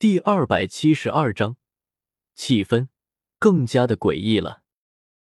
第二百七十二章气氛更加的诡异了。